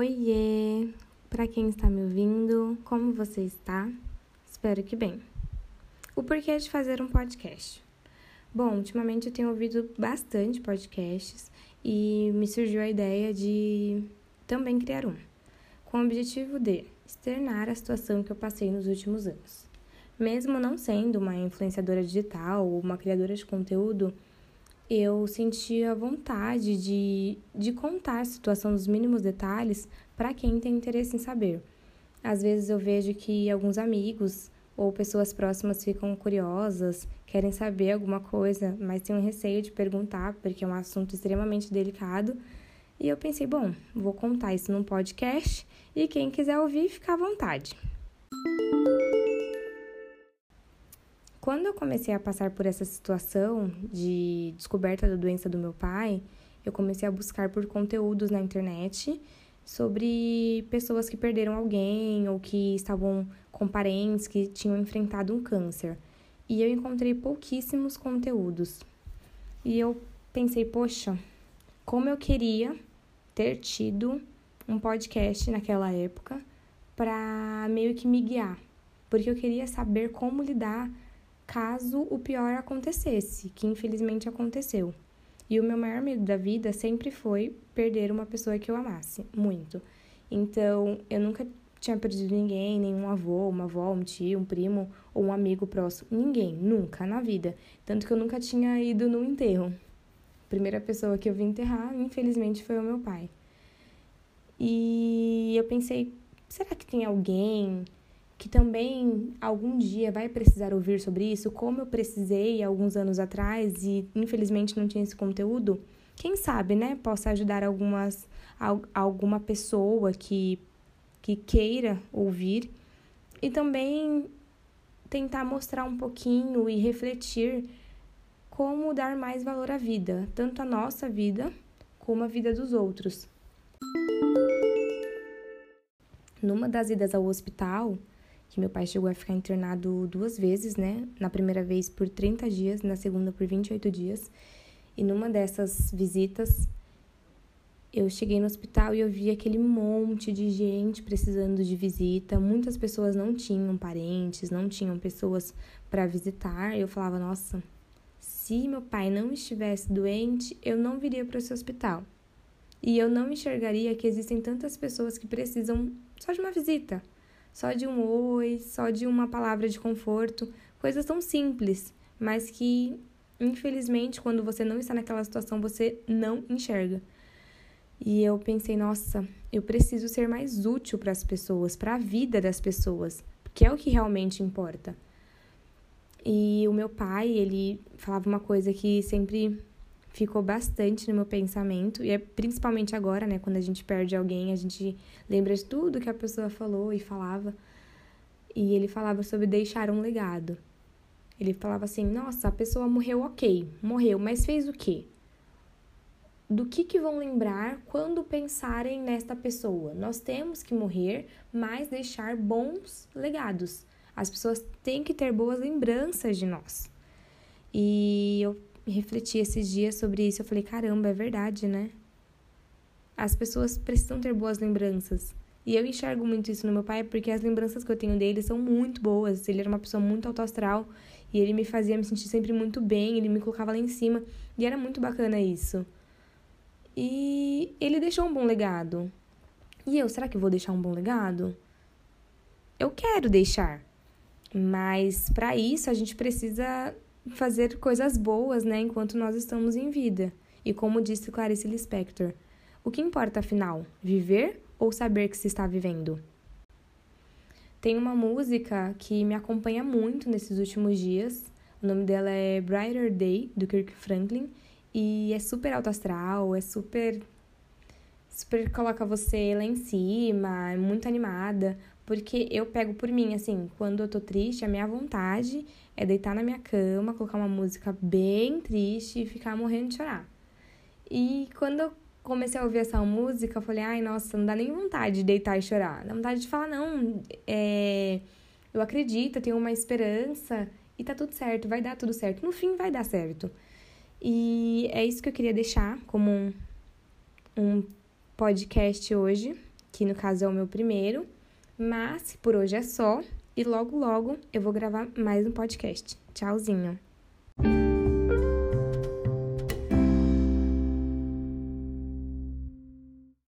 Oiê! Para quem está me ouvindo, como você está? Espero que bem. O porquê de fazer um podcast? Bom, ultimamente eu tenho ouvido bastante podcasts e me surgiu a ideia de também criar um, com o objetivo de externar a situação que eu passei nos últimos anos. Mesmo não sendo uma influenciadora digital ou uma criadora de conteúdo, eu sentia vontade de, de contar a situação dos mínimos detalhes para quem tem interesse em saber. Às vezes eu vejo que alguns amigos ou pessoas próximas ficam curiosas, querem saber alguma coisa, mas têm um receio de perguntar porque é um assunto extremamente delicado. E eu pensei, bom, vou contar isso num podcast e quem quiser ouvir, fica à vontade. Quando eu comecei a passar por essa situação de descoberta da doença do meu pai, eu comecei a buscar por conteúdos na internet sobre pessoas que perderam alguém ou que estavam com parentes que tinham enfrentado um câncer. E eu encontrei pouquíssimos conteúdos. E eu pensei, poxa, como eu queria ter tido um podcast naquela época para meio que me guiar, porque eu queria saber como lidar caso o pior acontecesse, que infelizmente aconteceu. E o meu maior medo da vida sempre foi perder uma pessoa que eu amasse muito. Então, eu nunca tinha perdido ninguém, nenhum avô, uma avó, um tio, um primo ou um amigo próximo. Ninguém, nunca na vida. Tanto que eu nunca tinha ido no enterro. A primeira pessoa que eu vi enterrar, infelizmente, foi o meu pai. E eu pensei, será que tem alguém que também algum dia vai precisar ouvir sobre isso, como eu precisei alguns anos atrás e infelizmente não tinha esse conteúdo, quem sabe, né, possa ajudar algumas alguma pessoa que que queira ouvir e também tentar mostrar um pouquinho e refletir como dar mais valor à vida, tanto a nossa vida como a vida dos outros. Numa das idas ao hospital, que meu pai chegou a ficar internado duas vezes, né? Na primeira vez por 30 dias, na segunda por 28 dias. E numa dessas visitas, eu cheguei no hospital e eu vi aquele monte de gente precisando de visita. Muitas pessoas não tinham parentes, não tinham pessoas para visitar. Eu falava, nossa, se meu pai não estivesse doente, eu não viria para esse hospital. E eu não enxergaria que existem tantas pessoas que precisam só de uma visita só de um oi, só de uma palavra de conforto, coisas tão simples, mas que infelizmente quando você não está naquela situação você não enxerga. E eu pensei, nossa, eu preciso ser mais útil para as pessoas, para a vida das pessoas, que é o que realmente importa. E o meu pai, ele falava uma coisa que sempre ficou bastante no meu pensamento, e é principalmente agora, né, quando a gente perde alguém, a gente lembra de tudo que a pessoa falou e falava. E ele falava sobre deixar um legado. Ele falava assim: "Nossa, a pessoa morreu, OK, morreu, mas fez o quê? Do que que vão lembrar quando pensarem nesta pessoa? Nós temos que morrer, mas deixar bons legados. As pessoas têm que ter boas lembranças de nós." E eu refleti esses dias sobre isso. Eu falei, caramba, é verdade, né? As pessoas precisam ter boas lembranças. E eu enxergo muito isso no meu pai, porque as lembranças que eu tenho dele são muito boas. Ele era uma pessoa muito autoastral e ele me fazia me sentir sempre muito bem, ele me colocava lá em cima. E era muito bacana isso. E ele deixou um bom legado. E eu, será que vou deixar um bom legado? Eu quero deixar. Mas para isso a gente precisa fazer coisas boas, né, enquanto nós estamos em vida. E como disse Clarice Lispector, o que importa afinal, viver ou saber que se está vivendo? Tem uma música que me acompanha muito nesses últimos dias. O nome dela é Brighter Day, do Kirk Franklin. E é super alto astral, é super. Super coloca você lá em cima, é muito animada. Porque eu pego por mim, assim, quando eu tô triste, a minha vontade é deitar na minha cama, colocar uma música bem triste e ficar morrendo de chorar. E quando eu comecei a ouvir essa música, eu falei, ai, nossa, não dá nem vontade de deitar e chorar. Dá vontade de falar, não, é, eu acredito, eu tenho uma esperança e tá tudo certo, vai dar tudo certo. No fim, vai dar certo. E é isso que eu queria deixar como um, um podcast hoje que no caso é o meu primeiro, mas por hoje é só e logo logo eu vou gravar mais um podcast. Tchauzinho.